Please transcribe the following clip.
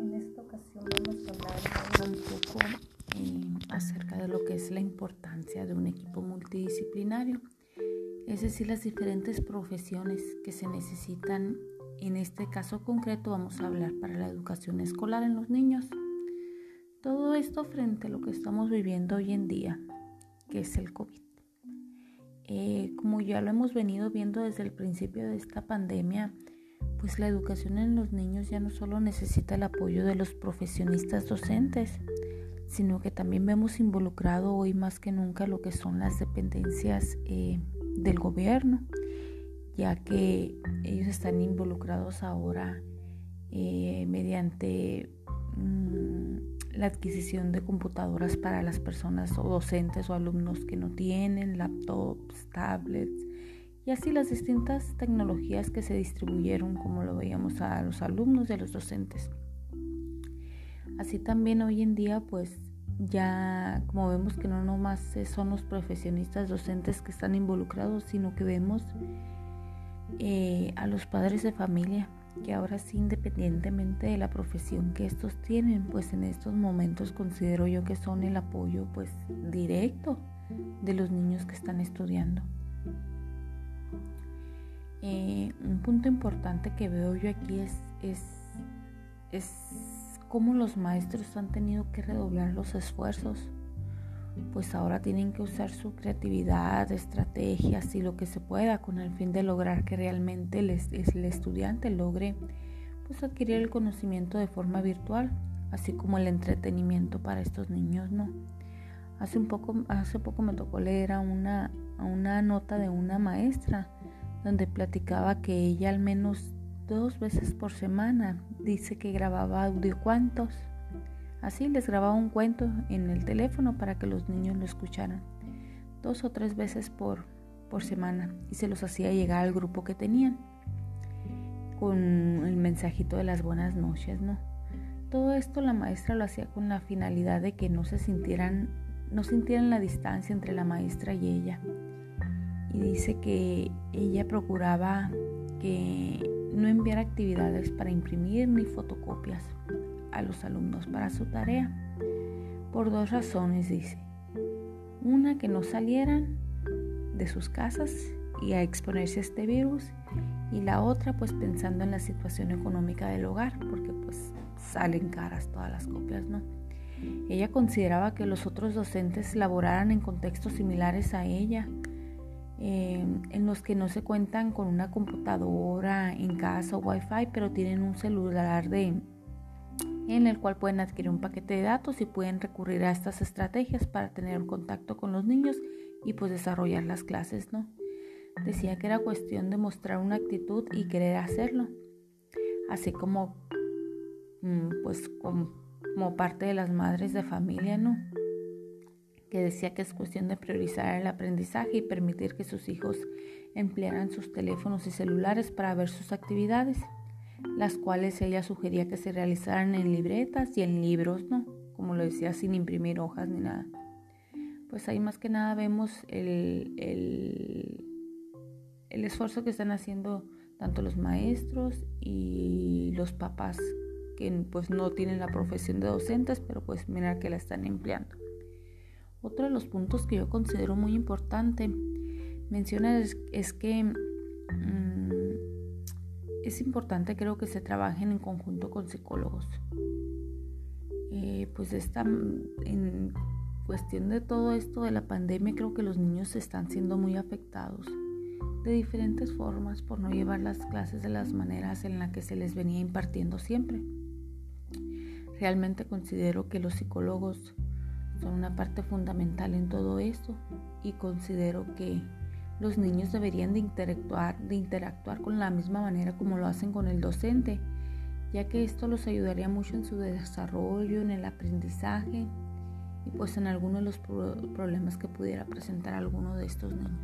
En esta ocasión vamos a hablar un poco eh, acerca de lo que es la importancia de un equipo multidisciplinario, es decir, las diferentes profesiones que se necesitan. En este caso concreto vamos a hablar para la educación escolar en los niños. Todo esto frente a lo que estamos viviendo hoy en día, que es el COVID. Eh, como ya lo hemos venido viendo desde el principio de esta pandemia, pues la educación en los niños ya no solo necesita el apoyo de los profesionistas docentes, sino que también vemos involucrado hoy más que nunca lo que son las dependencias eh, del gobierno, ya que ellos están involucrados ahora eh, mediante mm, la adquisición de computadoras para las personas o docentes o alumnos que no tienen, laptops, tablets, y así las distintas tecnologías que se distribuyeron, como lo veíamos a los alumnos y a los docentes. Así también hoy en día, pues ya como vemos que no nomás son los profesionistas docentes que están involucrados, sino que vemos eh, a los padres de familia, que ahora sí, independientemente de la profesión que estos tienen, pues en estos momentos considero yo que son el apoyo pues directo de los niños que están estudiando. Eh, un punto importante que veo yo aquí es, es, es cómo los maestros han tenido que redoblar los esfuerzos, pues ahora tienen que usar su creatividad, estrategias y lo que se pueda con el fin de lograr que realmente el, el estudiante logre pues adquirir el conocimiento de forma virtual, así como el entretenimiento para estos niños, ¿no? Hace un poco, hace poco me tocó leer a una, a una nota de una maestra donde platicaba que ella al menos dos veces por semana dice que grababa audio cuentos. Así les grababa un cuento en el teléfono para que los niños lo escucharan. Dos o tres veces por, por semana y se los hacía llegar al grupo que tenían con el mensajito de las buenas noches, ¿no? Todo esto la maestra lo hacía con la finalidad de que no se sintieran, no sintieran la distancia entre la maestra y ella, y dice que ella procuraba que no enviara actividades para imprimir ni fotocopias a los alumnos para su tarea. Por dos razones, dice. Una, que no salieran de sus casas y a exponerse a este virus. Y la otra, pues pensando en la situación económica del hogar, porque pues salen caras todas las copias, ¿no? Ella consideraba que los otros docentes laboraran en contextos similares a ella, eh, en los que no se cuentan con una computadora en casa o wifi, pero tienen un celular de, en el cual pueden adquirir un paquete de datos y pueden recurrir a estas estrategias para tener contacto con los niños y pues desarrollar las clases, ¿no? Decía que era cuestión de mostrar una actitud y querer hacerlo, así como mm, pues como parte de las madres de familia, ¿no? Que decía que es cuestión de priorizar el aprendizaje y permitir que sus hijos emplearan sus teléfonos y celulares para ver sus actividades, las cuales ella sugería que se realizaran en libretas y en libros, ¿no? Como lo decía, sin imprimir hojas ni nada. Pues ahí más que nada vemos el, el, el esfuerzo que están haciendo tanto los maestros y los papás que pues no tienen la profesión de docentes, pero pues mira que la están empleando. Otro de los puntos que yo considero muy importante menciona es, que mm, es importante creo que se trabajen en conjunto con psicólogos. Eh, pues esta, en cuestión de todo esto de la pandemia creo que los niños están siendo muy afectados de diferentes formas por no llevar las clases de las maneras en las que se les venía impartiendo siempre. Realmente considero que los psicólogos son una parte fundamental en todo esto y considero que los niños deberían de interactuar, de interactuar con la misma manera como lo hacen con el docente, ya que esto los ayudaría mucho en su desarrollo, en el aprendizaje y pues en algunos de los problemas que pudiera presentar alguno de estos niños.